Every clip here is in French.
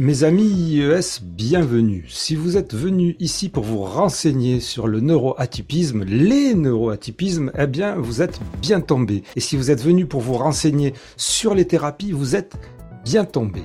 Mes amis IES, bienvenue. Si vous êtes venus ici pour vous renseigner sur le neuroatypisme, les neuroatypismes, eh bien, vous êtes bien tombés. Et si vous êtes venus pour vous renseigner sur les thérapies, vous êtes bien tombés.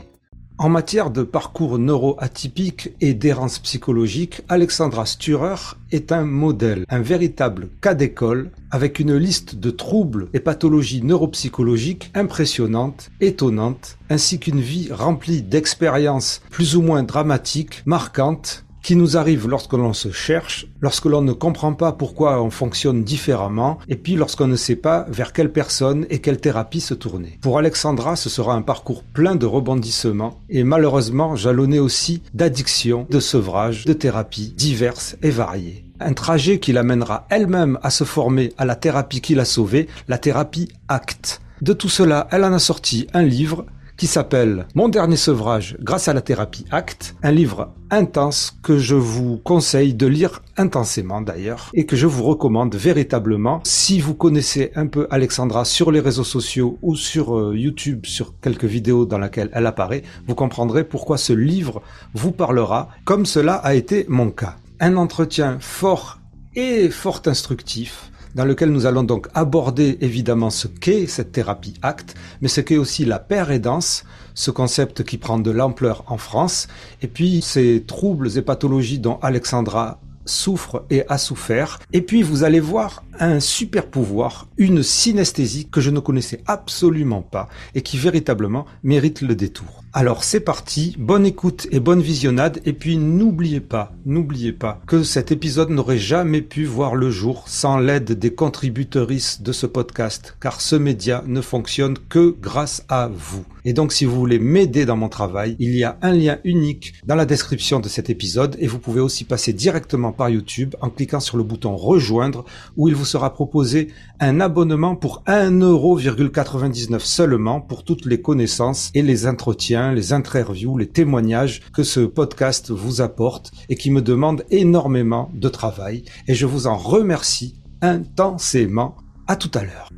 En matière de parcours neuroatypique et d'errance psychologique, Alexandra Sturer est un modèle, un véritable cas d'école avec une liste de troubles et pathologies neuropsychologiques impressionnantes, étonnantes, ainsi qu'une vie remplie d'expériences plus ou moins dramatiques, marquantes qui nous arrive lorsque l'on se cherche, lorsque l'on ne comprend pas pourquoi on fonctionne différemment, et puis lorsqu'on ne sait pas vers quelle personne et quelle thérapie se tourner. Pour Alexandra, ce sera un parcours plein de rebondissements, et malheureusement jalonné aussi d'addictions, de sevrages, de thérapies diverses et variées. Un trajet qui l'amènera elle-même à se former à la thérapie qui l'a sauvée, la thérapie ACT. De tout cela, elle en a sorti un livre qui s'appelle Mon dernier sevrage grâce à la thérapie ACT, un livre intense que je vous conseille de lire intensément d'ailleurs et que je vous recommande véritablement si vous connaissez un peu Alexandra sur les réseaux sociaux ou sur euh, YouTube sur quelques vidéos dans lesquelles elle apparaît, vous comprendrez pourquoi ce livre vous parlera comme cela a été mon cas. Un entretien fort et fort instructif dans lequel nous allons donc aborder évidemment ce qu'est cette thérapie ACT, mais ce qu'est aussi la paire aidance, ce concept qui prend de l'ampleur en France, et puis ces troubles et pathologies dont Alexandra souffre et a souffert. Et puis vous allez voir un super pouvoir, une synesthésie que je ne connaissais absolument pas et qui véritablement mérite le détour. Alors c'est parti, bonne écoute et bonne visionnade. Et puis n'oubliez pas, n'oubliez pas que cet épisode n'aurait jamais pu voir le jour sans l'aide des contributrices de ce podcast car ce média ne fonctionne que grâce à vous. Et donc si vous voulez m'aider dans mon travail, il y a un lien unique dans la description de cet épisode. Et vous pouvez aussi passer directement par YouTube en cliquant sur le bouton rejoindre où il vous sera proposé un abonnement pour 1,99€ seulement pour toutes les connaissances et les entretiens les interviews, les témoignages que ce podcast vous apporte et qui me demande énormément de travail. Et je vous en remercie intensément. À tout à l'heure.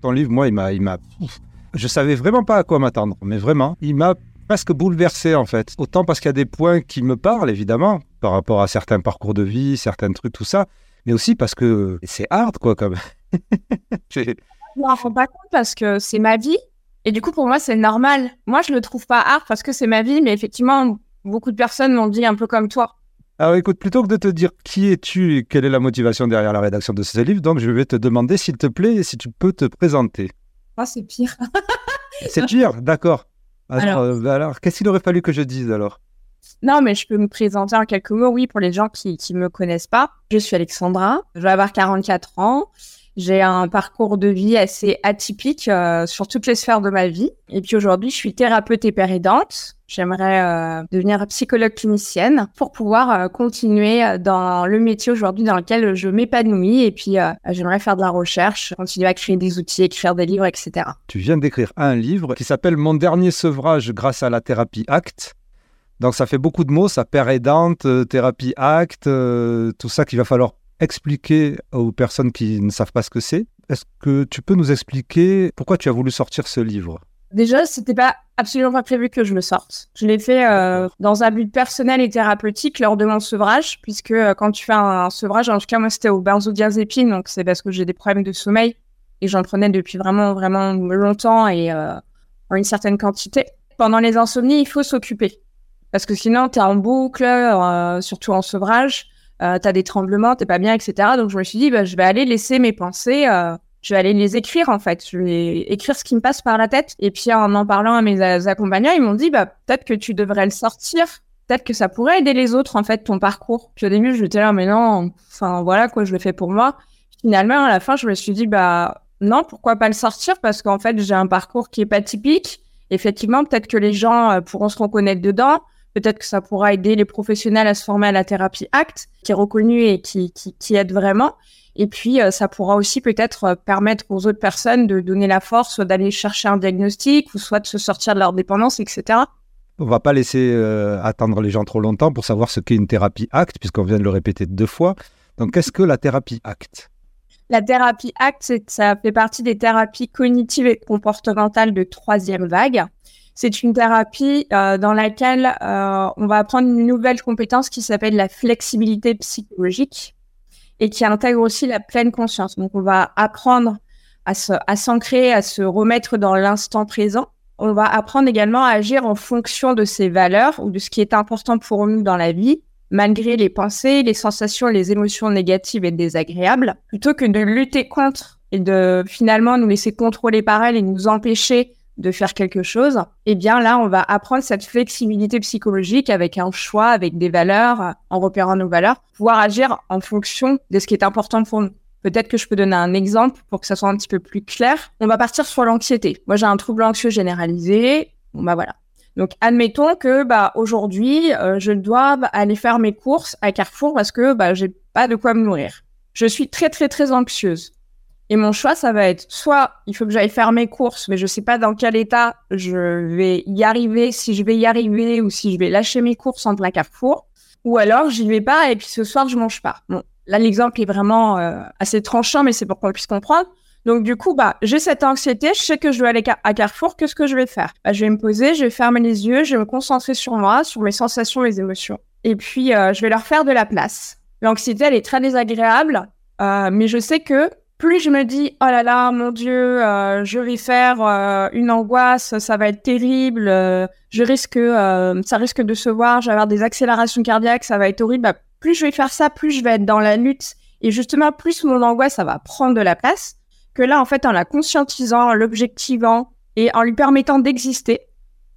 Ton livre, moi, il m'a, il m'a, je savais vraiment pas à quoi m'attendre, mais vraiment, il m'a presque bouleversé en fait. Autant parce qu'il y a des points qui me parlent évidemment par rapport à certains parcours de vie, certains trucs, tout ça, mais aussi parce que c'est hard quoi comme. je me rends pas compte parce que c'est ma vie. Et du coup, pour moi, c'est normal. Moi, je le trouve pas hard parce que c'est ma vie, mais effectivement, beaucoup de personnes m'ont dit un peu comme toi. Alors écoute, plutôt que de te dire qui es-tu et quelle est la motivation derrière la rédaction de ce livre, donc je vais te demander, s'il te plaît, si tu peux te présenter. Ah, c'est pire. c'est pire, d'accord. Alors, alors, alors qu'est-ce qu'il aurait fallu que je dise alors? Non, mais je peux me présenter en quelques mots, oui, pour les gens qui ne me connaissent pas. Je suis Alexandra, je vais avoir 44 ans. J'ai un parcours de vie assez atypique euh, sur toutes les sphères de ma vie. Et puis aujourd'hui, je suis thérapeute et péridante. J'aimerais euh, devenir psychologue clinicienne pour pouvoir euh, continuer dans le métier aujourd'hui dans lequel je m'épanouis. Et puis, j'aimerais faire de la recherche, continuer à créer des outils, écrire des livres, etc. Tu viens d'écrire un livre qui s'appelle Mon dernier sevrage grâce à la thérapie ACT. Donc ça fait beaucoup de mots, ça père aidante, thérapie ACT, tout ça qu'il va falloir expliquer aux personnes qui ne savent pas ce que c'est. Est-ce que tu peux nous expliquer pourquoi tu as voulu sortir ce livre? Déjà, c'était pas absolument pas prévu que je le sorte. Je l'ai fait euh, dans un but personnel et thérapeutique lors de mon sevrage, puisque euh, quand tu fais un, sevrage, en tout cas moi c'était au benzodiazépine, donc c'est parce que j'ai des problèmes de sommeil et j'en prenais depuis vraiment vraiment longtemps et euh, en une certaine quantité. Pendant les insomnies, il faut s'occuper parce que sinon tu es en boucle, surtout en sevrage euh, t'as des tremblements, t'es pas bien, etc. Donc je me suis dit, bah, je vais aller laisser mes pensées, euh, je vais aller les écrire en fait. Je vais écrire ce qui me passe par la tête. Et puis en en parlant à mes accompagnants, ils m'ont dit, bah peut-être que tu devrais le sortir. Peut-être que ça pourrait aider les autres en fait ton parcours. Puis au début, je me là, mais non, enfin voilà quoi, je le fais pour moi. Finalement, à la fin, je me suis dit, bah non, pourquoi pas le sortir? Parce qu'en fait, j'ai un parcours qui est pas typique. Effectivement, peut-être que les gens euh, pourront se reconnaître dedans. Peut-être que ça pourra aider les professionnels à se former à la thérapie ACT, qui est reconnue et qui, qui, aide vraiment. Et puis, euh, ça pourra aussi peut-être euh, permettre aux autres personnes de donner la force, d'aller chercher un diagnostic, ou soit de se sortir de leur dépendance, etc. On va pas laisser euh, attendre les gens trop longtemps pour savoir ce qu'est une thérapie ACT, puisqu'on vient de le répéter deux fois. Donc, qu'est-ce que la thérapie ACT? La thérapie ACT, ça fait partie des thérapies cognitives et comportementales de troisième vague. C'est une thérapie euh, dans laquelle euh, on va apprendre une nouvelle compétence qui s'appelle la flexibilité psychologique et qui intègre aussi la pleine conscience. Donc, on va apprendre à s'ancrer, à, à se remettre dans l'instant présent. On va apprendre également à agir en fonction de ses valeurs ou de ce qui est important pour nous dans la vie, malgré les pensées, les sensations, les émotions négatives et désagréables, plutôt que de lutter contre et de finalement nous laisser contrôler par elles et nous empêcher de faire quelque chose, eh bien là, on va apprendre cette flexibilité psychologique avec un choix, avec des valeurs, en repérant nos valeurs, pouvoir agir en fonction de ce qui est important pour nous. Peut-être que je peux donner un exemple pour que ça soit un petit peu plus clair. On va partir sur l'anxiété. Moi, j'ai un trouble anxieux généralisé. Bon, bah voilà. Donc, admettons que bah aujourd'hui, euh, je dois aller faire mes courses à Carrefour parce que bah j'ai pas de quoi me nourrir. Je suis très très très anxieuse. Et mon choix, ça va être soit il faut que j'aille faire mes courses, mais je sais pas dans quel état je vais y arriver, si je vais y arriver ou si je vais lâcher mes courses en plein Carrefour, ou alors j'y vais pas et puis ce soir je mange pas. Bon, là l'exemple est vraiment euh, assez tranchant, mais c'est pour qu'on puisse comprendre. Donc du coup, bah, j'ai cette anxiété, je sais que je dois aller à Carrefour, qu'est-ce que je vais faire? Bah, Je vais me poser, je vais fermer les yeux, je vais me concentrer sur moi, sur mes sensations, mes émotions. Et puis, euh, je vais leur faire de la place. L'anxiété, elle est très désagréable, euh, mais je sais que plus je me dis, oh là là, mon Dieu, euh, je vais faire une angoisse, ça va être terrible, je risque, ça risque de se voir, je vais avoir des accélérations cardiaques, ça va être horrible. Bah, plus je vais faire ça, plus je vais être dans la lutte. Et justement, plus mon angoisse, ça va prendre de la place que là, en fait, en la conscientisant, en l'objectivant et en lui permettant d'exister,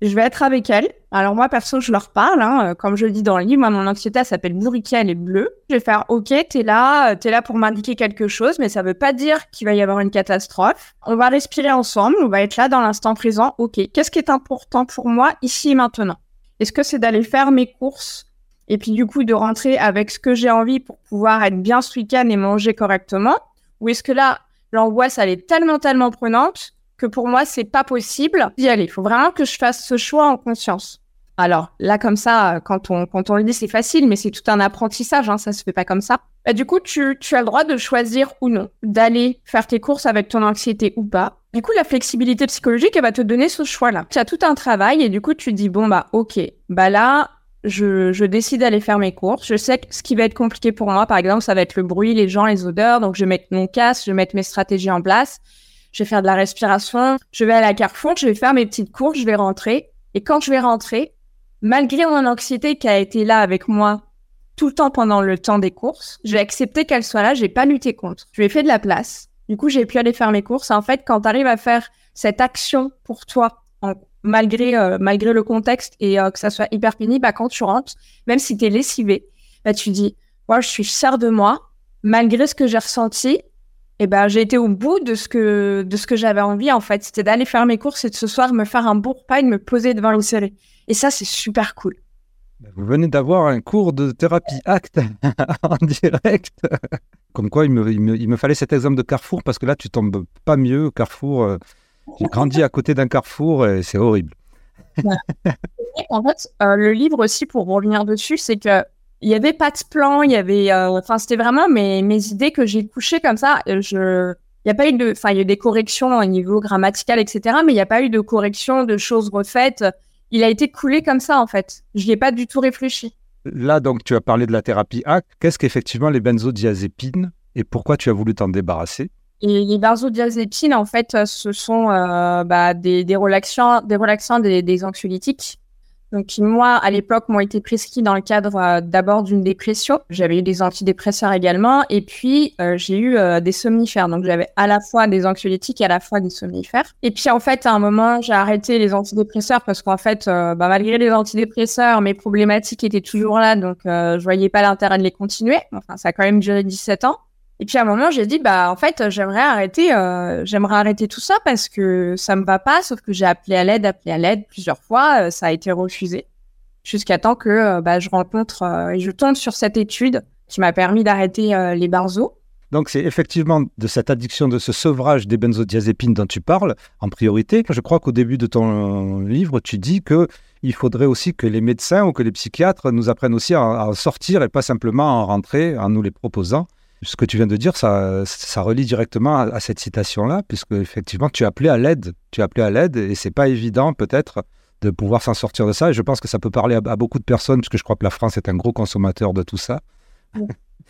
je vais être avec elle. Alors moi, perso, je leur parle. Hein, euh, comme je le dis dans le livre, mon anxiété s'appelle bourriquet, elle est bleue. Je vais faire, ok, t'es là, euh, t'es là pour m'indiquer quelque chose, mais ça veut pas dire qu'il va y avoir une catastrophe. On va respirer ensemble, on va être là dans l'instant présent. Ok, qu'est-ce qui est important pour moi ici et maintenant? Est-ce que c'est d'aller faire mes courses et puis du coup de rentrer avec ce que j'ai envie pour pouvoir être bien ce week-end et manger correctement? Ou est-ce que là, l'angoisse, elle est tellement, tellement prenante que pour moi, c'est pas possible d'y aller. Il faut vraiment que je fasse ce choix en conscience. Alors là, comme ça, quand on, quand on le dit, c'est facile, mais c'est tout un apprentissage, hein, ça se fait pas comme ça. Bah, du coup, tu, tu as le droit de choisir ou non d'aller faire tes courses avec ton anxiété ou pas. Du coup, la flexibilité psychologique, elle va te donner ce choix-là. Tu as tout un travail et du coup, tu dis, bon, bah, ok, bah là, je, décide d'aller faire mes courses. Je sais que ce qui va être compliqué pour moi, par exemple, ça va être le bruit, les gens, les odeurs. Donc, je vais mettre mon casque, je vais mettre mes stratégies en place. Je vais faire de la respiration. Je vais à Carrefour, je vais faire mes petites courses, je vais rentrer. Et quand je vais rentrer, malgré mon anxiété qui a été là avec moi tout le temps pendant le temps des courses, je vais accepter qu'elle soit là, j'ai pas lutté contre. Je lui ai fait de la place. Du coup, j'ai pu aller faire mes courses. En fait, quand tu arrives à faire cette action pour toi malgré, euh, malgré le contexte et euh, que ça soit hyper pénible, bah, quand tu rentres, même si tu es lessivé, bah, tu dis, moi, je suis fière de moi, malgré ce que j'ai ressenti, et ben j'ai été au bout de ce que, de ce que j'avais envie, en fait. C'était d'aller faire mes courses et de ce soir me faire un bon repas et de me poser devant une série. Et ça, c'est super cool. Bah, vous venez d'avoir un cours de thérapie acte en direct. Comme quoi, il me, il, me, il me, fallait cet exemple de Carrefour parce que là, tu tombes pas mieux. Carrefour, euh, j'ai grandi à côté d'un carrefour et c'est horrible. en fait, euh, le livre aussi, pour revenir dessus, c'est que il y avait pas de plan, il y avait, euh, enfin, c'était vraiment mes, mes idées que j'ai couchées comme ça. Je, il y a pas eu de, enfin, il y a eu des corrections au niveau grammatical, etc. Mais il n'y a pas eu de correction de choses refaites. Il a été coulé comme ça, en fait. Je n'y ai pas du tout réfléchi. Là, donc, tu as parlé de la thérapie ACT. Qu'est-ce qu'effectivement les benzodiazépines et pourquoi tu as voulu t'en débarrasser? Et les benzodiazépines, en fait, euh, ce sont euh, bah, des, des, relaxants, des, relaxants des, des, anxiolytiques. Donc, moi, à l'époque, m'ont été prescrits dans le cadre euh, d'abord d'une dépression. J'avais eu des antidépresseurs également. Et puis, j'ai eu des somnifères. Donc, j'avais à la fois des anxiolytiques et à la fois des somnifères. Et puis, en fait, à un moment, j'ai arrêté les antidépresseurs parce qu'en fait, bah, malgré les antidépresseurs, mes problématiques étaient toujours là. Donc, je voyais pas l'intérêt de les continuer. Enfin, ça a quand même duré 17 ans. Et puis à un moment, j'ai dit bah en fait, j'aimerais arrêter, euh, j'aimerais arrêter tout ça parce que ça me va pas. Sauf que j'ai appelé à l'aide, appelé à l'aide plusieurs fois, euh, ça a été refusé jusqu'à temps que euh, bah, je rencontre et je tombe sur cette étude qui m'a permis d'arrêter les barzos. Donc c'est effectivement de cette addiction, de ce sevrage des benzodiazépines dont tu parles en priorité. Je crois qu'au début de ton livre, tu dis que il faudrait aussi que les médecins ou que les psychiatres nous apprennent aussi à, sortir et pas simplement à en rentrer en nous les proposant. Ce que tu viens de dire, ça, relie directement à, cette citation-là, puisque effectivement, tu as appelé à l'aide. Tu as appelé à l'aide et c'est pas évident, peut-être, de pouvoir s'en sortir de ça. Et je pense que ça peut parler à, beaucoup de personnes, puisque je crois que la France est un gros consommateur de tout ça.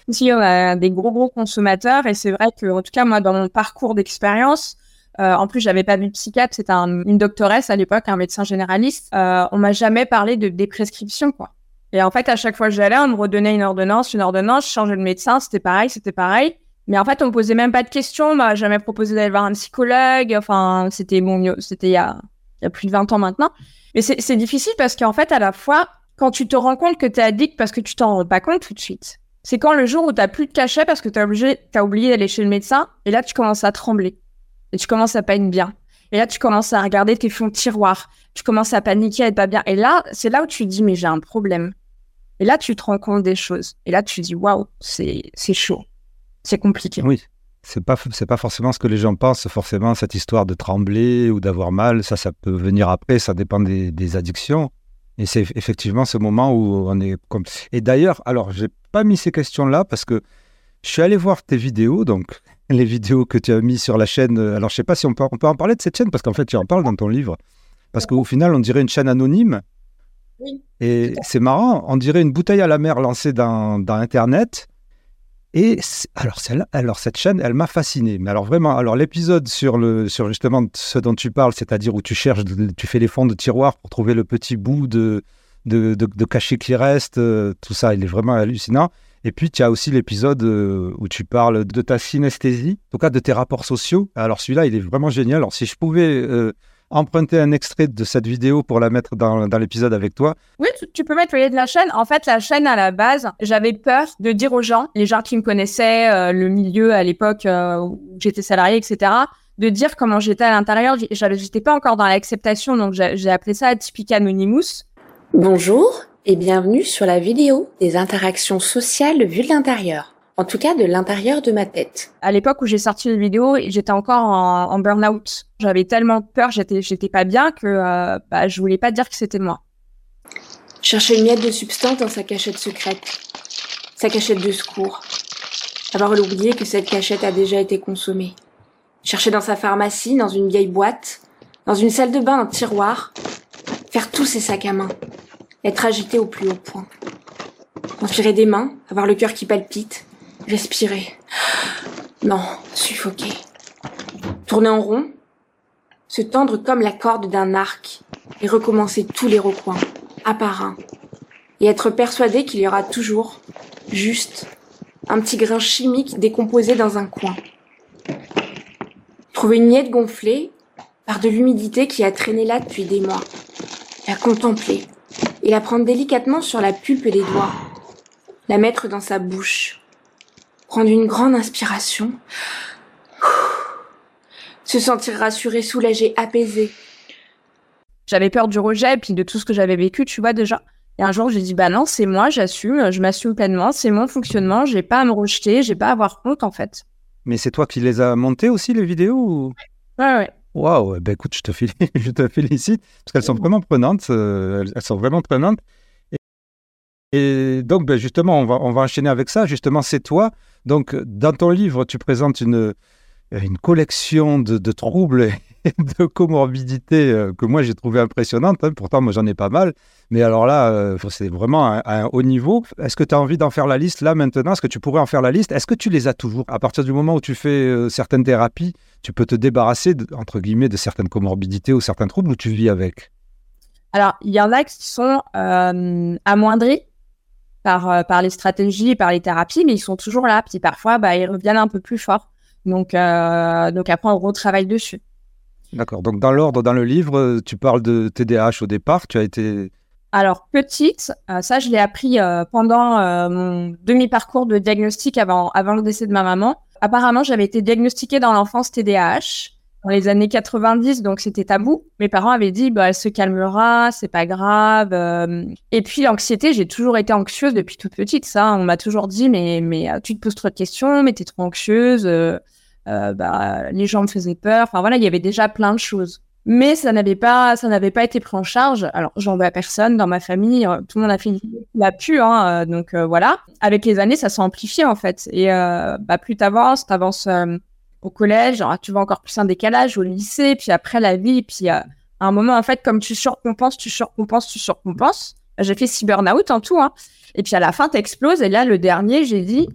Si, on a des gros, gros consommateurs. Et c'est vrai que, en tout cas, moi, dans mon parcours d'expérience, euh, en plus, j'avais pas vu de psychiatre, c'était une doctoresse à l'époque, un médecin généraliste. Euh, on m'a jamais parlé de des prescriptions, quoi. Et en fait, à chaque fois que j'allais, on me redonnait une ordonnance, une ordonnance, je changeais de médecin, c'était pareil, c'était pareil. Mais en fait, on me posait même pas de questions, on m'a jamais proposé d'aller voir un psychologue. Enfin, c'était bon, c'était il y a, plus de 20 ans maintenant. Mais c'est difficile parce qu'en fait, à la fois, quand tu te rends compte que tu es addict parce que tu t'en rends pas compte tout de suite, c'est quand le jour où tu n'as plus de cachet parce que tu as, as oublié d'aller chez le médecin, et là, tu commences à trembler. Et tu commences à pas être bien. Et là, tu commences à regarder tes fonds de tiroir. Tu commences à paniquer, à être pas bien. Et là, c'est là où tu dis, mais j'ai un problème. Et là, tu te rends compte des choses. Et là, tu dis, waouh, c'est chaud. C'est compliqué. Oui. C'est pas, pas forcément ce que les gens pensent, forcément, cette histoire de trembler ou d'avoir mal. Ça, ça peut venir après. Ça dépend des, des addictions. Et c'est effectivement ce moment où on est comme. Et d'ailleurs, alors, j'ai pas mis ces questions-là parce que je suis allé voir tes vidéos, donc les vidéos que tu as mis sur la chaîne. Euh, alors, je sais pas si on peut, on peut en parler de cette chaîne, parce qu'en fait, tu en parles dans ton livre. Parce qu'au final, on dirait une chaîne anonyme. Oui, et c'est marrant, on dirait une bouteille à la mer lancée dans, dans Internet. Et alors, alors, cette chaîne, elle m'a fasciné. Mais alors, vraiment, alors l'épisode sur, le, sur justement ce dont tu parles, c'est-à-dire où tu cherches, tu fais les fonds de tiroir pour trouver le petit bout de, de, de, de cachet qui reste, euh, tout ça, il est vraiment hallucinant. Et puis, tu as aussi l'épisode euh, où tu parles de ta synesthésie, en tout cas de tes rapports sociaux. Alors, celui-là, il est vraiment génial. Alors, si je pouvais euh, emprunter un extrait de cette vidéo pour la mettre dans, dans l'épisode avec toi. Oui, tu, peux mettre le lien de la chaîne. En fait, la chaîne, à la base, j'avais peur de dire aux gens, les gens qui me connaissaient, euh, le milieu à l'époque où j'étais salarié, etc., de dire comment j'étais à l'intérieur. J'étais pas encore dans l'acceptation, donc j'ai appelé ça Atypique Anonymous. Bonjour, et bienvenue sur la vidéo des interactions sociales vues de l'intérieur. En tout cas, de l'intérieur de ma tête. À l'époque où j'ai sorti la vidéo, j'étais encore en, en burn-out. J'avais tellement peur, j'étais, j'étais pas bien que euh, bah, je voulais pas dire que c'était moi. Chercher une miette de substance dans sa cachette secrète. Sa cachette de secours. Avoir oublié que cette cachette a déjà été consommée. Chercher dans sa pharmacie, dans une vieille boîte, dans une salle de bain, un tiroir. Faire tous ses sacs à main être agité au plus haut point. Inspirer des mains, avoir le cœur qui palpite, respirer. Non, suffoquer. Tourner en rond, se tendre comme la corde d'un arc et recommencer tous les recoins, un par un, et être persuadé qu'il y aura toujours, juste, un petit grain chimique décomposé dans un coin. Trouver une miette gonflée par de l'humidité qui a traîné là depuis des mois. La contempler, et la prendre délicatement sur la pulpe des doigts, la mettre dans sa bouche, prendre une grande inspiration, se sentir rassuré, soulagé, apaisé. J'avais peur du rejet et puis de tout ce que j'avais vécu, tu vois déjà. Et un jour, j'ai dit bah non, c'est moi, j'assume, je m'assume pleinement, c'est mon fonctionnement, j'ai pas à me rejeter, j'ai pas à avoir honte en fait. Mais c'est toi qui les as montées aussi les vidéos ou... Ouais ouais. Waouh, ben écoute, je te, félicite, je te félicite parce qu'elles sont vraiment prenantes. Euh, elles sont vraiment prenantes. Et, donc, ben justement, on va, on va enchaîner avec ça. Justement, c'est toi. Donc, dans ton livre, tu présentes une, une collection de, de troubles de comorbidité euh, que moi j'ai trouvé impressionnante. Hein. Pourtant, moi j'en ai pas mal. Mais alors là, euh, c'est vraiment à, un haut niveau. Est-ce que tu as envie d'en faire la liste là maintenant? Est-ce que tu pourrais en faire la liste? Est-ce que tu les as toujours? À partir du moment où tu fais euh, certaines thérapies, tu peux te débarrasser, entre guillemets, de certaines comorbidités ou certains troubles où tu vis avec? Alors, il y en a qui sont amoindris par, par les stratégies et par les thérapies, mais ils sont toujours là. Puis parfois, bah, ils reviennent un peu plus fort. Donc, donc après, on retravaille dessus. D'accord. Donc, dans l'ordre, dans le livre, tu parles de TDAH au départ. Tu as été. Alors, petite, euh, ça, je l'ai appris euh, pendant euh, mon demi-parcours de diagnostic avant, avant le décès de ma maman. Apparemment, j'avais été diagnostiquée dans l'enfance TDAH dans les années 90, donc c'était tabou. Mes parents avaient dit, bah, elle se calmera, c'est pas grave. Et puis, l'anxiété, j'ai toujours été anxieuse depuis toute petite. Ça, on m'a toujours dit, mais, mais tu te poses trop de questions, mais t'es trop anxieuse. Euh, bah, les gens me faisaient peur. Enfin voilà, il y avait déjà plein de choses. Mais ça n'avait pas, ça n'avait pas été pris en charge. Alors, j'en veux à personne dans ma famille. euh, Tout le monde a fait l'a pu, hein, euh, donc euh, voilà. Avec les années, ça s'est amplifié en fait. Et euh, bah, plus t'avances, t'avances euh, au collège, genre, tu vois encore plus un décalage au lycée, puis après la vie, puis euh, à un moment en fait, comme tu surcompenses, tu surcompenses, tu surcompenses. J'ai fait six burn-out en tout, hein. Et puis à la fin, t'exploses. Et là, le dernier, j'ai dit,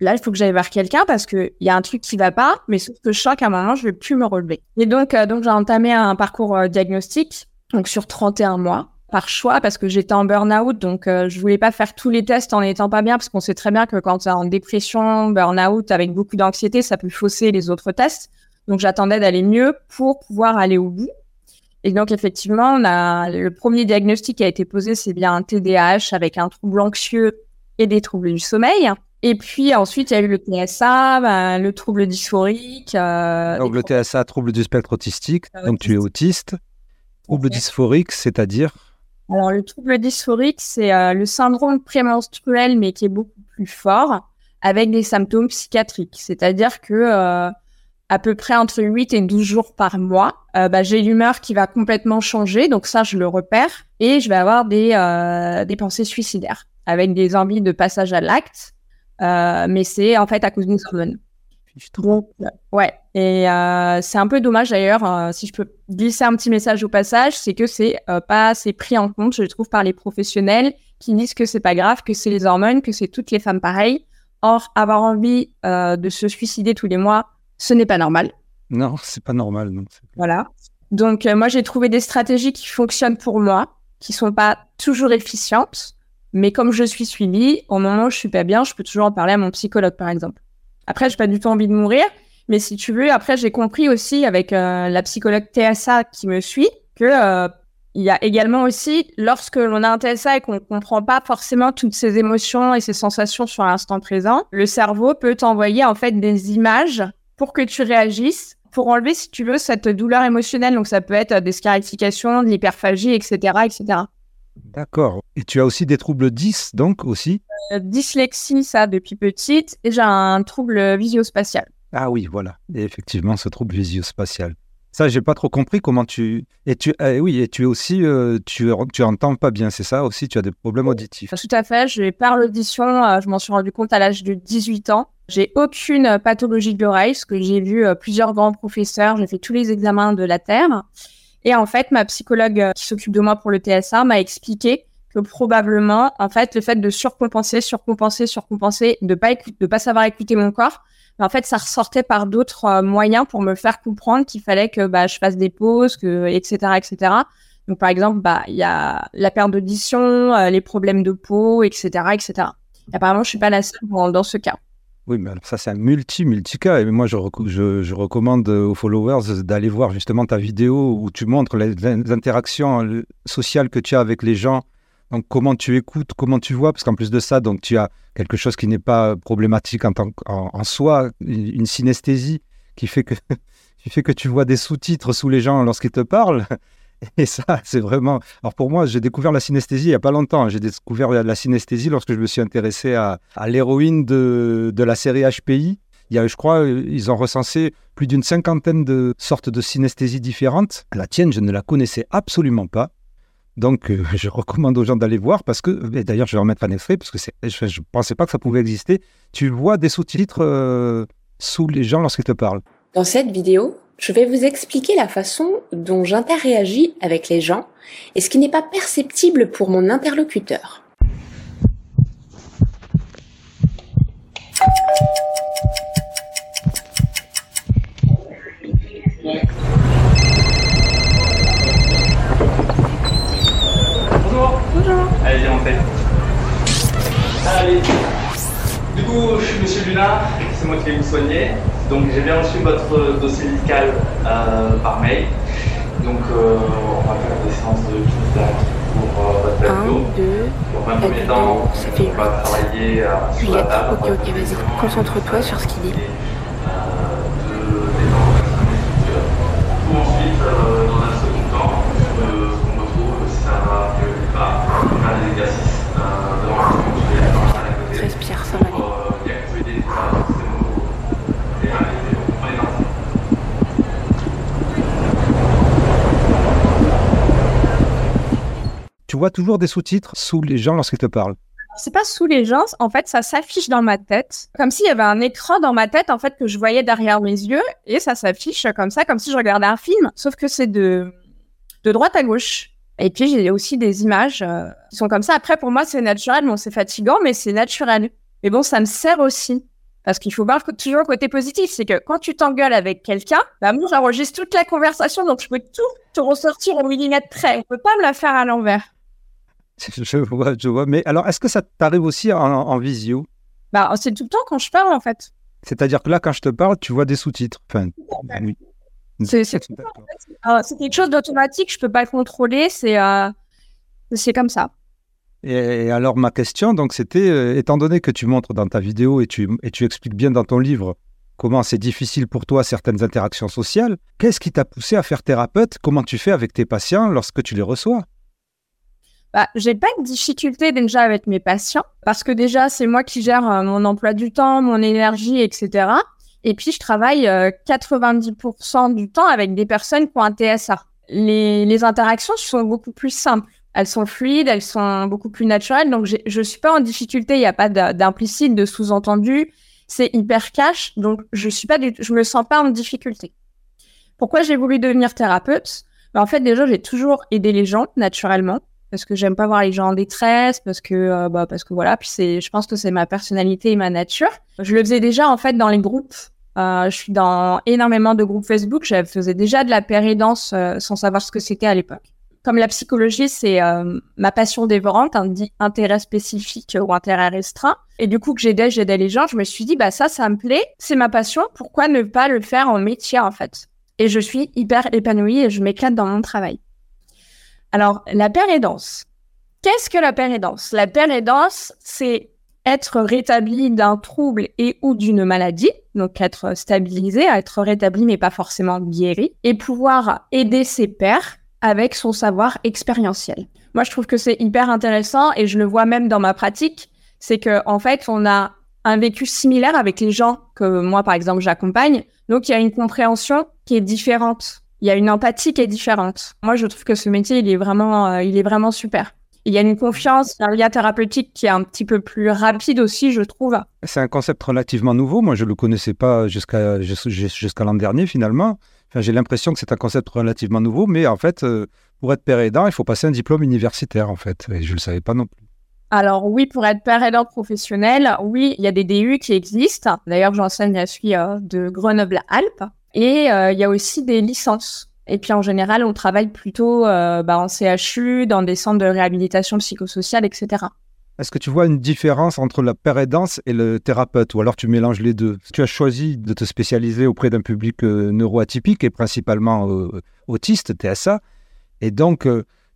là, il faut que j'aille vers quelqu'un parce qu'il y a un truc qui va pas, mais sauf que je sens qu'à un moment, je vais plus me relever. Et donc, euh, donc j'ai entamé un parcours euh, diagnostic, donc sur 31 mois, par choix, parce que j'étais en burn-out, donc euh, je voulais pas faire tous les tests en n'étant pas bien, parce qu'on sait très bien que quand tu es en dépression, burn-out, avec beaucoup d'anxiété, ça peut fausser les autres tests. Donc, j'attendais d'aller mieux pour pouvoir aller au bout. Et donc, effectivement, on a, le premier diagnostic qui a été posé, c'est bien un TDAH avec un trouble anxieux et des troubles du sommeil. Et puis ensuite, il y a eu le TSA, bah, le trouble dysphorique. euh, Donc le TSA, trouble du spectre autistique, Ah, donc tu es autiste. Trouble dysphorique, c'est-à-dire Alors, le trouble dysphorique, c'est euh, le syndrome prémenstruel, mais qui est beaucoup plus fort, avec des symptômes psychiatriques. C'est-à-dire que euh, à peu près entre 8 et 12 jours par mois, euh, bah, j'ai l'humeur qui va complètement changer, donc ça, je le repère, et je vais avoir des, euh, des pensées suicidaires, avec des envies de passage à l'acte, euh, mais c'est en fait à cause des hormones. Donc, ouais. Et euh, c'est un peu dommage d'ailleurs, euh, si je peux glisser un petit message au passage, c'est que c'est euh, pas assez pris en compte, je trouve, par les professionnels qui disent que c'est pas grave, que c'est les hormones, que c'est toutes les femmes pareilles. Or, avoir envie euh, de se suicider tous les mois, ce n'est pas normal. Non, c'est pas normal. non. Voilà. Donc, euh, moi, j'ai trouvé des stratégies qui fonctionnent pour moi, qui sont pas toujours efficientes, mais comme je suis suivie, au moment où je suis pas bien, je peux toujours en parler à mon psychologue, par exemple. Après, j'ai pas du tout envie de mourir, mais si tu veux, après, j'ai compris aussi avec euh, la psychologue TSA qui me suit que euh, il y a également aussi, lorsque l'on a un TSA et qu'on comprend pas forcément toutes ces émotions et ces sensations sur l'instant présent, le cerveau peut t'envoyer en fait des images pour que tu réagisses, pour enlever, si tu veux, cette douleur émotionnelle. Donc, ça peut être euh, des scarifications, de l'hyperphagie, etc., etc. D'accord. Et tu as aussi des troubles 10, donc aussi? Euh, dyslexie, ça, depuis petite, et j'ai un trouble visio-spatial. Ah oui, voilà. Et effectivement, ce trouble visio-spatial. Ça, j'ai pas trop compris comment tu. Et tu, eh oui, et tu aussi, euh, tu, tu entends pas bien, c'est ça aussi. Tu as des problèmes auditifs. Tout à fait, je par l'audition, euh, je m'en suis rendu compte à l'âge de 18 ans. J'ai aucune euh, pathologie de l'oreille, parce que j'ai vu euh, plusieurs grands professeurs, j'ai fait tous les examens de la Terre. Et en fait, ma psychologue qui s'occupe de moi pour le TSA m'a expliqué que probablement, en fait, le fait de surcompenser, surcompenser, surcompenser, de pas de pas savoir écouter mon corps, en fait, ça ressortait par d'autres euh, moyens pour me faire comprendre qu'il fallait que bah, je fasse des pauses, que, etc., etc. Donc, par exemple, bah, il y a la perte d'audition, euh, les problèmes de peau, etc., etc. Et apparemment, je suis pas la seule dans, ce cas. Oui, mais ça, c'est un multi-multi-cas. Et moi, je, reco- je, je recommande aux followers d'aller voir justement ta vidéo où tu montres les, les interactions euh, sociales que tu as avec les gens. Donc, comment tu écoutes, comment tu vois? Parce qu'en plus de ça, donc, tu as quelque chose qui n'est pas problématique en, tant, en, soi, une, synesthésie qui fait, que, qui fait que tu vois des sous-titres sous les gens lorsqu'ils te parlent. Et ça, c'est vraiment. Alors pour moi, j'ai découvert la synesthésie il n'y a pas longtemps. J'ai découvert la, synesthésie lorsque je me suis intéressé à, à l'héroïne de, de la série HPI. Il y a, je crois, euh, ils ont recensé plus d'une cinquantaine de sortes de synesthésie différentes. La tienne, je ne la connaissais absolument pas. Donc, euh, je recommande aux gens d'aller voir parce que, d'ailleurs, je vais remettre un extrait parce que je ne pensais pas que ça pouvait exister. Tu vois des sous-titres euh, sous les gens lorsqu'ils te parlent. Dans cette vidéo, je vais vous expliquer la façon dont j'interréagis avec les gens et ce qui n'est pas perceptible pour mon interlocuteur. Allez, on fait. Allez. Du coup, je suis Monsieur Luna, c'est moi qui vais vous soigner. Donc, j'ai bien reçu votre dossier médical euh, par mail. Donc, euh, on va faire des séances de kinésithérapie pour euh, votre Donc, un premier temps, ça fait on va travailler sur la table. Ok, ok, vas-y. Concentre-toi sur ce qu'il dit. Ensuite, Tu vois toujours des sous-titres sous les gens lorsqu'ils te parlent. C'est pas sous les gens, en fait, ça s'affiche dans ma tête, comme s'il y avait un écran dans ma tête, en fait, que je voyais derrière mes yeux, et ça s'affiche comme ça, comme si je regardais un film, sauf que c'est de, de droite à gauche. Et puis, j'ai aussi des images euh, qui sont comme ça. Après, pour moi, c'est naturel. Bon, c'est fatigant, mais c'est naturel. Mais bon, ça me sert aussi. Parce qu'il faut voir toujours le côté positif. C'est que quand tu t'engueules avec quelqu'un, bah, moi, j'enregistre toute la conversation, donc je peux tout te ressortir au millimètre près. On peut pas me la faire à l'envers. Je vois, je vois. Mais alors, est-ce que ça t'arrive aussi en, visio? Bah, C'est tout le temps quand je parle, en fait. C'est-à-dire que là, quand je te parle, tu vois des sous-titres. Enfin, oui. C'est quelque chose d'automatique, je peux pas le contrôler, c'est euh, comme ça. Et, alors ma question, donc c'était, euh, étant donné que tu montres dans ta vidéo et tu, et tu expliques bien dans ton livre comment c'est difficile pour toi certaines interactions sociales, qu'est-ce qui t'a poussé à faire thérapeute? Comment tu fais avec tes patients lorsque tu les reçois? Bah, j'ai pas de difficulté déjà avec mes patients parce que déjà c'est moi qui gère euh, mon emploi du temps, mon énergie, etc. Et puis, je travaille 90% euh, du temps avec des personnes qui ont un TSA. Les, les, interactions sont beaucoup plus simples. Elles sont fluides, elles sont beaucoup plus naturelles. Donc, je suis pas en difficulté. Il n'y a pas d'implicite, de sous-entendu. C'est hyper cash. Donc, je suis pas je me sens pas en difficulté. Pourquoi j'ai voulu devenir thérapeute? Ben, en fait, déjà, j'ai toujours aidé les gens naturellement parce que j'aime pas voir les gens en détresse, parce que euh, bah parce que voilà, puis c'est, je pense que c'est ma personnalité et ma nature. Je le faisais déjà en fait dans les groupes. Euh, je suis dans énormément de groupes Facebook. Je faisais déjà de la péridance euh, sans savoir ce que c'était à l'époque. Comme la psychologie, c'est euh, ma passion dévorante, un dit intérêt spécifique ou intérêt restreint. Et du coup, que j'aidais, j'aidais les gens, je me suis dit, bah ça, ça me plaît, c'est ma passion. Pourquoi ne pas le faire en métier en fait? Et je suis hyper épanouie et je m'éclate dans mon travail. Alors, la péridance. Qu'est-ce que la péridance La péridance, c'est être rétabli d'un trouble et ou d'une maladie, donc être stabilisé, être rétabli mais pas forcément guéri, et pouvoir aider ses pairs avec son savoir expérientiel. Moi, je trouve que c'est hyper intéressant et je le vois même dans ma pratique, c'est que en fait, on a un vécu similaire avec les gens que moi, par exemple, j'accompagne. Donc, il y a une compréhension qui est différente il y a une empathie qui est différente. Moi, je trouve que ce métier, il est vraiment, euh, il est vraiment super. Il y a une confiance, un lien thérapeutique qui est un petit peu plus rapide aussi, je trouve. C'est un concept relativement nouveau. Moi, je ne le connaissais pas jusqu'à jusqu'à l'an dernier, finalement. Enfin, J'ai l'impression que c'est un concept relativement nouveau, mais en fait, euh, pour être père aidant, il faut passer un diplôme universitaire, en fait. Et je ne le savais pas non plus. Alors oui, pour être père aidant professionnel, oui, il y a des DU qui existent. D'ailleurs, j'enseigne à celui euh, de Grenoble-Alpes. Et euh, il y a aussi des licences. Et puis en général, on travaille plutôt euh, bah, en CHU, dans des centres de réhabilitation psychosociale, etc. Est-ce que tu vois une différence entre la pérédance et le thérapeute, ou alors tu mélanges les deux? Tu as choisi de te spécialiser auprès d'un public euh, neuroatypique et principalement autiste, TSA, et donc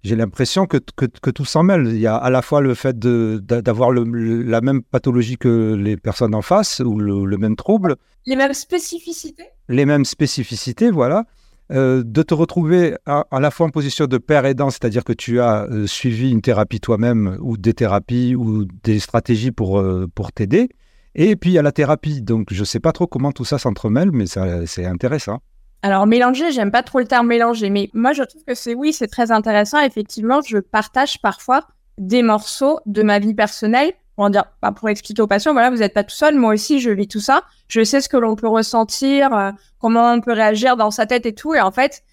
j'ai l'impression que, que, tout s'en mêle. Il y a à la fois le fait d'avoir la même pathologie que les personnes en face, ou le même trouble. Les mêmes spécificités? Les mêmes spécificités, voilà. Euh, de te retrouver à, la fois en position de père aidant, c'est-à-dire que tu as euh, suivi une thérapie toi-même ou des thérapies ou des stratégies pour, euh, pour t'aider, et puis à la thérapie. Donc je ne sais pas trop comment tout ça s'entremêle, mais c'est intéressant. Alors mélanger, j'aime pas trop le terme mélanger, mais moi je trouve que c'est oui, c'est très intéressant. Effectivement, je partage parfois des morceaux de ma vie personnelle on dire, bah, pour expliquer aux patients, voilà, vous n'êtes pas tout seul, moi aussi je vis tout ça, je sais ce que l'on peut ressentir, euh, comment on peut réagir dans sa tête et tout, et en fait,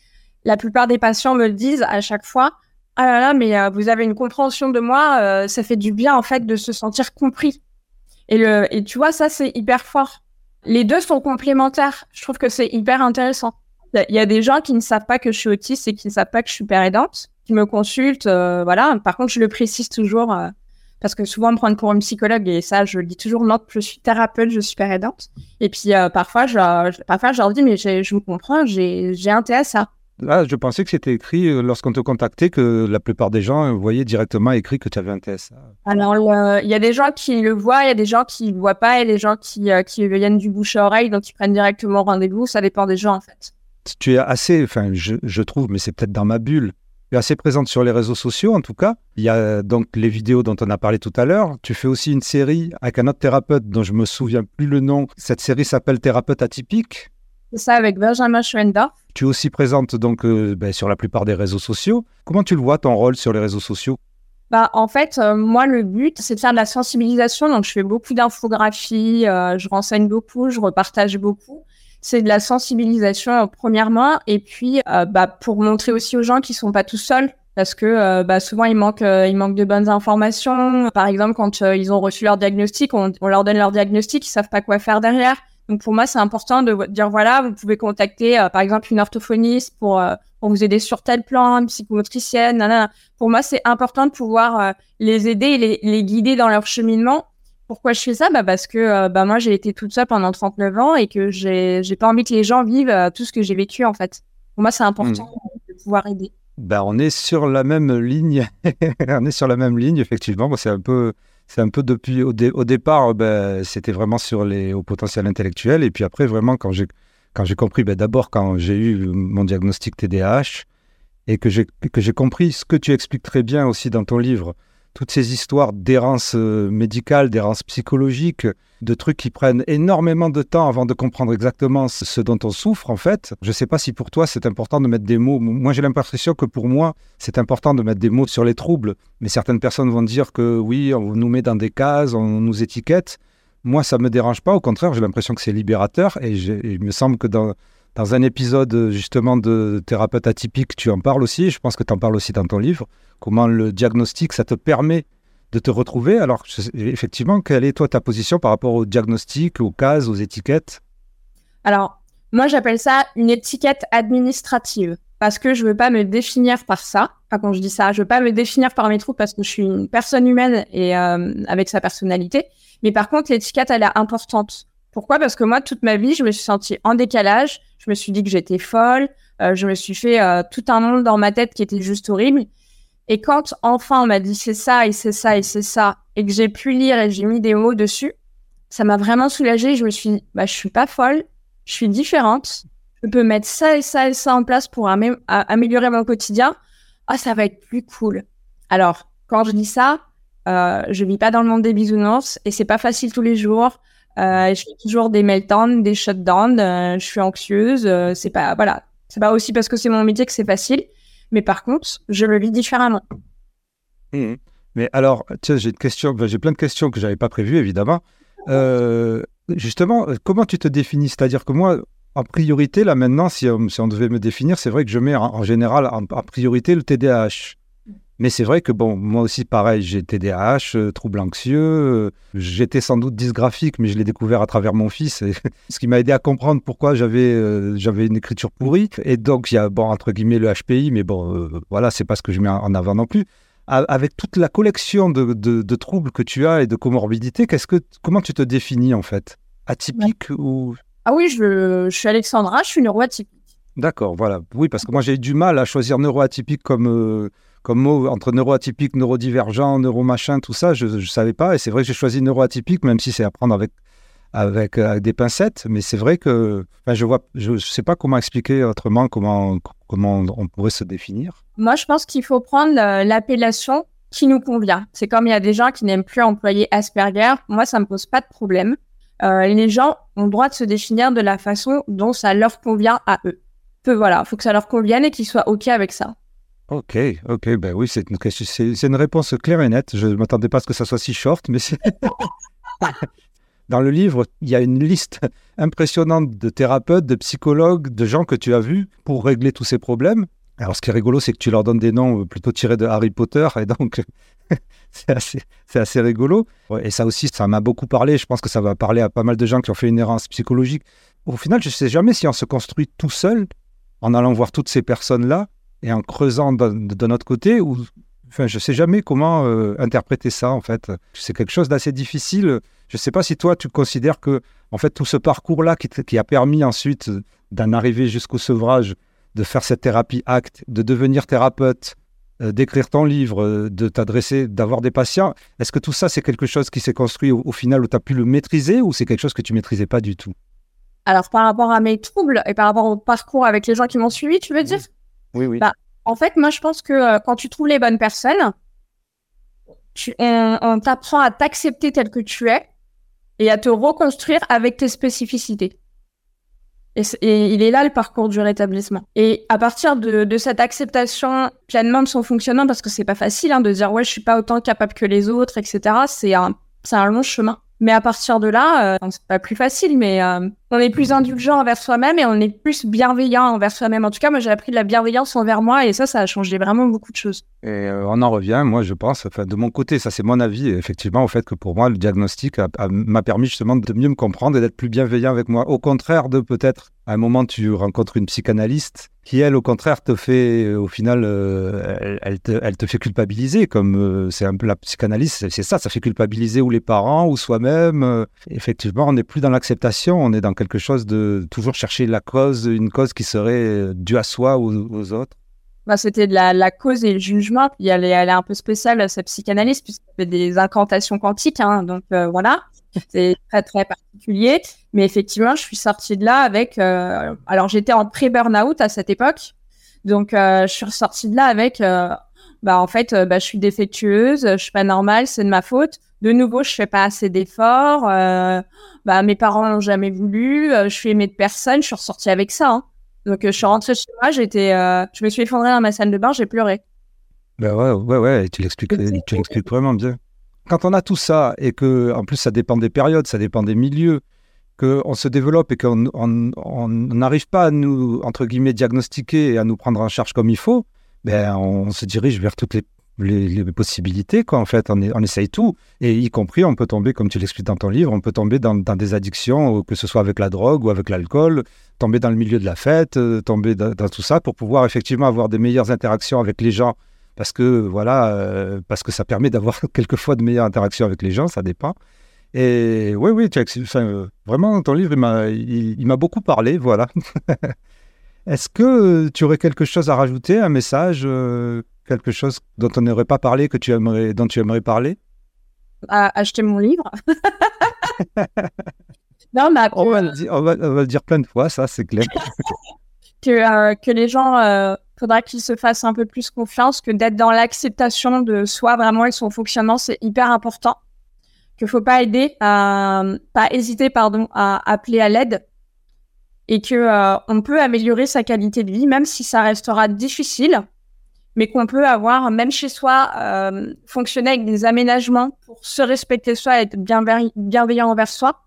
la plupart des patients me disent à chaque fois, ah là là, mais euh, vous avez une compréhension de moi, euh, ça fait du bien en fait de se sentir compris. Et le, et tu vois, ça c'est hyper fort. Les deux sont complémentaires. Je trouve que c'est hyper intéressant. Il y a des gens qui ne savent pas que je suis autiste et qui ne savent pas que je suis père aidante, qui me consultent, voilà. Par contre, je le précise toujours parce que souvent, me prendre pour une psychologue, et ça, je dis toujours, non, je suis thérapeute, je suis père aidante. Et puis, euh, parfois, je, parfois, je leur dis, mais je vous comprends, j'ai un TSA. Là, je pensais que c'était écrit euh, lorsqu'on te contactait que la plupart des gens voyaient directement écrit que tu avais un TSA. Alors, il y a des gens qui le voient, il y a des gens qui ne le voient pas, et des gens qui, euh, qui viennent du bouche à oreille, donc ils prennent directement rendez-vous. Ça dépend des gens, en fait. Tu es assez, enfin, je, je trouve, mais c'est peut-être dans ma bulle, assez présente sur les réseaux sociaux en tout cas. Il y a donc les vidéos dont on a parlé tout à l'heure. Tu fais aussi une série avec un autre thérapeute dont je me souviens plus le nom. Cette série s'appelle Thérapeute atypique. C'est ça avec Benjamin Schwenda. Tu es aussi présente donc euh, ben, sur la plupart des réseaux sociaux. Comment tu le vois ton rôle sur les réseaux sociaux? Bah, en fait, euh, moi, le but, c'est de faire de la sensibilisation. Donc, je fais beaucoup d'infographies, euh, je renseigne beaucoup, je repartage beaucoup. C'est de la sensibilisation, euh, premièrement. Et puis, bah, pour montrer aussi aux gens qu'ils sont pas tout seuls. Parce que bah, souvent, il manque, il manque de bonnes informations. Par exemple, quand ils ont reçu leur diagnostic, on, leur donne leur diagnostic, ils savent pas quoi faire derrière. Donc, pour moi, c'est important de dire, voilà, vous pouvez contacter, par exemple, une orthophoniste pour pour vous aider sur tel plan, une psychomotricienne. Pour moi, c'est important de pouvoir euh, les aider et les, les, guider dans leur cheminement. Pourquoi je fais ça? Bah Parce que euh, bah moi, j'ai été toute seule pendant 39 ans et que j'ai pas envie que les gens vivent euh, tout ce que j'ai vécu, en fait. Pour moi, c'est important hmm. de pouvoir aider. Ben, on est sur la même ligne. on est sur la même ligne, effectivement. c'est un peu, c'est un peu depuis au, au départ, ben, c'était vraiment sur les au potentiel intellectuel, et puis après, vraiment, quand j'ai quand j'ai compris, ben d'abord quand j'ai eu mon diagnostic TDAH et que j'ai, que j'ai compris ce que tu expliques très bien aussi dans ton livre, toutes ces histoires d'errance euh, médicale, d'errance psychologique, de trucs qui prennent énormément de temps avant de comprendre exactement ce dont on souffre en fait. Je ne sais pas si pour toi c'est important de mettre des mots. Moi j'ai l'impression que pour moi c'est important de mettre des mots sur les troubles, mais certaines personnes vont dire que oui, on nous met dans des cases, on nous étiquette. Moi, ça me dérange pas. Au contraire, j'ai l'impression que c'est libérateur. Et, il me semble que dans, dans un épisode justement de thérapeute atypique, tu en parles aussi. Je pense que tu en parles aussi dans ton livre. Comment le diagnostic, ça te permet de te retrouver. Alors, effectivement, quelle est toi ta position par rapport au diagnostic, aux cases, aux étiquettes? Alors, moi, j'appelle ça une étiquette administrative parce que je veux pas me définir par ça. Enfin, quand je dis ça, je veux pas me définir par mes troubles parce que je suis une personne humaine et euh, avec sa personnalité. Mais par contre, l'étiquette, elle est importante. Pourquoi? Parce que moi, toute ma vie, je me suis sentie en décalage. Je me suis dit que j'étais folle. Euh, je me suis fait euh, tout un monde dans ma tête qui était juste horrible. Et quand enfin on m'a dit c'est ça et c'est ça et c'est ça, et que j'ai pu lire et j'ai mis des mots dessus, ça m'a vraiment soulagée. Je me suis dit, bah, je suis pas folle, je suis différente. Je peux mettre ça et ça et ça en place pour améliorer mon quotidien. Ah, ça va être plus cool. Alors, quand je dis ça, euh, je vis pas dans le monde des bisounours et c'est pas facile tous les jours. Euh, je fais toujours des meltdowns, des shutdowns. Euh, je suis anxieuse. Euh, c'est pas voilà, c'est pas aussi parce que c'est mon métier que c'est facile. Mais par contre, je le vis différemment. Mmh. Mais alors, tiens, j'ai une question. j'ai plein de questions que j'avais pas prévues évidemment. justement, comment tu te définis? C'est-à-dire que moi, en priorité, là maintenant, si on, devait me définir, c'est vrai que je mets en, général en, priorité le TDAH. Mais c'est vrai que, bon, moi aussi, pareil, j'ai TDAH, euh, trouble anxieux. Euh, j'étais sans doute dysgraphique, mais je l'ai découvert à travers mon fils, ce qui m'a aidé à comprendre pourquoi j'avais euh, j'avais une écriture pourrie. Et donc, il y a, bon, entre guillemets, le HPI, mais bon, voilà, c'est pas ce que je mets en avant non plus. avec toute la collection de, de, troubles que tu as et de comorbidités, qu'est-ce que, comment tu te définis, en fait? Atypique ou... Ah oui, je, je suis Alexandra, je suis neuroatypique. D'accord, voilà. Oui, parce que moi, j'ai eu du mal à choisir neuroatypique comme comme mot entre neuroatypique, neurodivergent, neuromachin, tout ça, je ne savais pas. Et c'est vrai que j'ai choisi neuroatypique, même si c'est à prendre avec, avec, euh, des pincettes. Mais c'est vrai que je vois, je ne sais pas comment expliquer autrement comment, comment on pourrait se définir. Moi, je pense qu'il faut prendre l'appellation qui nous convient. C'est comme il y a des gens qui n'aiment plus employer Asperger. Moi, ça ne me pose pas de problème. Euh, les gens ont le droit de se définir de la façon dont ça leur convient à eux. Peu, voilà, il faut que ça leur convienne et qu'ils soient OK avec ça. Ok, ok, ben oui, c'est une, réponse claire et nette. Je ne m'attendais pas à ce que ça soit si short, mais c'est... Dans le livre, il y a une liste impressionnante de thérapeutes, de psychologues, de gens que tu as vus pour régler tous ces problèmes. Alors, ce qui est rigolo, c'est que tu leur donnes des noms plutôt tirés de Harry Potter, et donc c'est assez, rigolo. Et ça aussi, ça m'a beaucoup parlé. Je pense que ça va parler à pas mal de gens qui ont fait une errance psychologique. Au final, je ne sais jamais si on se construit tout seul en allant voir toutes ces personnes-là et en creusant de, notre côté, ou enfin, je ne sais jamais comment euh, interpréter ça en fait. C'est quelque chose d'assez difficile. Je ne sais pas si toi tu considères que en fait tout ce parcours-là qui, qui, a permis ensuite d'en arriver jusqu'au sevrage, de faire cette thérapie acte, de devenir thérapeute, euh, d'écrire ton livre, euh, de t'adresser, d'avoir des patients, est-ce que tout ça c'est quelque chose qui s'est construit au, final où tu as pu le maîtriser ou c'est quelque chose que tu maîtrisais pas du tout? Alors par rapport à mes troubles et par rapport au parcours avec les gens qui m'ont suivi, tu veux dire? Bah, en fait, moi, je pense que euh, quand tu trouves les bonnes personnes, tu, on, t'apprend à t'accepter tel que tu es et à te reconstruire avec tes spécificités. Et, il est là le parcours du rétablissement. Et à partir de, cette acceptation pleinement de son fonctionnement, parce que c'est pas facile hein, de dire ouais je suis pas autant capable que les autres, etc. C'est un, c'est un long chemin. Mais à partir de là, euh, c'est pas plus facile, mais euh, on est plus indulgent envers soi-même et on est plus bienveillant envers soi-même. En tout cas, moi, j'ai appris de la bienveillance envers moi et ça, ça a changé vraiment beaucoup de choses. Et euh, on en revient, moi, je pense, de mon côté, ça c'est mon avis, effectivement, au fait que pour moi, le diagnostic m'a permis justement de mieux me comprendre et d'être plus bienveillant avec moi. Au contraire de peut-être, à un moment, tu rencontres une psychanalyste qui elle au contraire te fait euh, au final euh, elle, te, fait culpabiliser comme c'est un peu la psychanalyse c'est ça ça fait culpabiliser ou les parents ou soi-même effectivement on n'est plus dans l'acceptation on est dans quelque chose de toujours chercher la cause une cause qui serait due à soi ou aux autres bah, c'était de la, la, cause et le jugement puis elle est, elle est un peu spéciale cette psychanalyse puisqu'elle fait des incantations quantiques hein, donc voilà c'est très très particulier. Mais effectivement, je suis sortie de là avec. Euh, alors j'étais en pré-burnout à cette époque, donc euh, je suis sortie de là avec. Euh, bah en fait, bah, je suis défectueuse, je suis pas normale, c'est de ma faute. De nouveau, je fais pas assez d'efforts. bah mes parents n'ont jamais voulu. je suis aimée de personne. Je suis ressortie avec ça. Hein. Donc je suis rentrée chez moi. J'étais, je me suis effondrée dans ma salle de bain. J'ai pleuré. Ben ouais, ouais, ouais. Tu l'expliques, tu l'expliques vraiment bien quand on a tout ça et que, en plus, ça dépend des périodes, ça dépend des milieux, qu'on se développe et qu'on n'arrive pas à nous, entre guillemets, diagnostiquer et à nous prendre en charge comme il faut, ben, on, se dirige vers toutes les, les, possibilités, quoi, en fait. On, essaye tout. Et y compris, on peut tomber, comme tu l'expliques dans ton livre, on peut tomber dans, des addictions, que ce soit avec la drogue ou avec l'alcool, tomber dans le milieu de la fête, euh, tomber dans, tout ça pour pouvoir effectivement avoir des meilleures interactions avec les gens parce que voilà, euh, parce que ça permet d'avoir quelquefois de meilleures interactions avec les gens, ça dépend. Et oui, oui, enfin, euh, vraiment, ton livre, il m'a beaucoup parlé, voilà. Est-ce que tu aurais quelque chose à rajouter, un message, euh, quelque chose dont on n'aurait pas parlé, que tu aimerais, dont tu aimerais parler? Acheter mon livre. non, mais on, va on, va, le dire plein de fois, ça, c'est clair. que, que les gens faudra qu'il se fasse un peu plus confiance, que d'être dans l'acceptation de soi vraiment et son fonctionnement, c'est hyper important. Qu'il faut pas aider, à, pas hésiter, pardon, à appeler à l'aide et que euh, on peut améliorer sa qualité de vie, même si ça restera difficile, mais qu'on peut avoir, même chez soi, euh, fonctionner avec des aménagements pour se respecter soi et être bienveillant envers soi,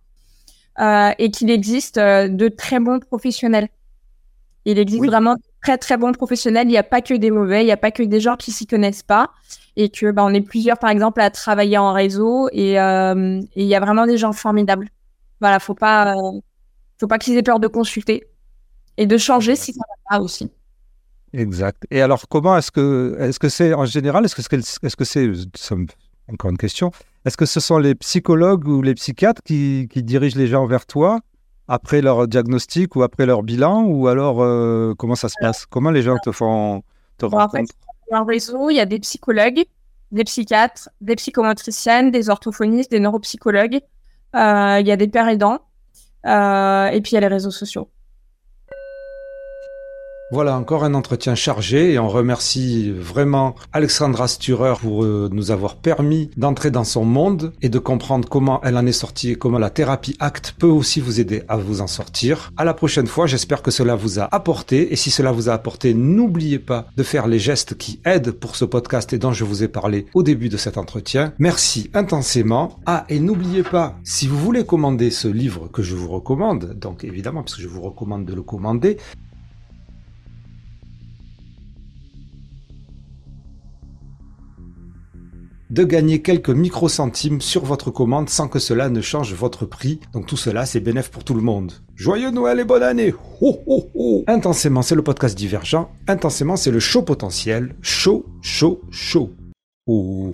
euh, et qu'il existe de très bons professionnels. Il existe vraiment très très bons professionnels. Il n'y a pas que des mauvais, il n'y a pas que des gens qui s'y connaissent pas. Et que bah, on est plusieurs, par exemple, à travailler en réseau. Et euh, il y a vraiment des gens formidables. Voilà, faut pas, euh, faut pas qu'ils aient peur de consulter et de changer si ça va pas aussi. Exact. Et alors, comment est-ce que, est-ce que c'est en général, est-ce que, est-ce que c'est, encore une question, est-ce que ce sont les psychologues ou les psychiatres qui, qui dirigent les gens vers toi après leur diagnostic ou après leur bilan ou alors euh, comment ça se passe? Comment les gens te font te bon, en fait, dans réseau, il y a des psychologues, des psychiatres, des psychomotriciennes, des orthophonistes, des neuropsychologues. Euh, il y a des pères aidants euh, et puis il y a les réseaux sociaux. Voilà encore un entretien chargé et on remercie vraiment Alexandra Sturer pour euh, nous avoir permis d'entrer dans son monde et de comprendre comment elle en est sortie et comment la thérapie ACT peut aussi vous aider à vous en sortir. À la prochaine fois, j'espère que cela vous a apporté et si cela vous a apporté, n'oubliez pas de faire les gestes qui aident pour ce podcast et dont je vous ai parlé au début de cet entretien. Merci intensément. Ah, et n'oubliez pas, si vous voulez commander ce livre que je vous recommande, donc évidemment, parce que je vous recommande de le commander, de gagner quelques microcentimes sur votre commande sans que cela ne change votre prix. Donc tout cela, c'est bénéf pour tout le monde. Joyeux Noël et bonne année ho, ho, ho. Intensément, c'est le podcast divergent. Intensément, c'est le show potentiel. Chaud, chaud, chaud. Oh.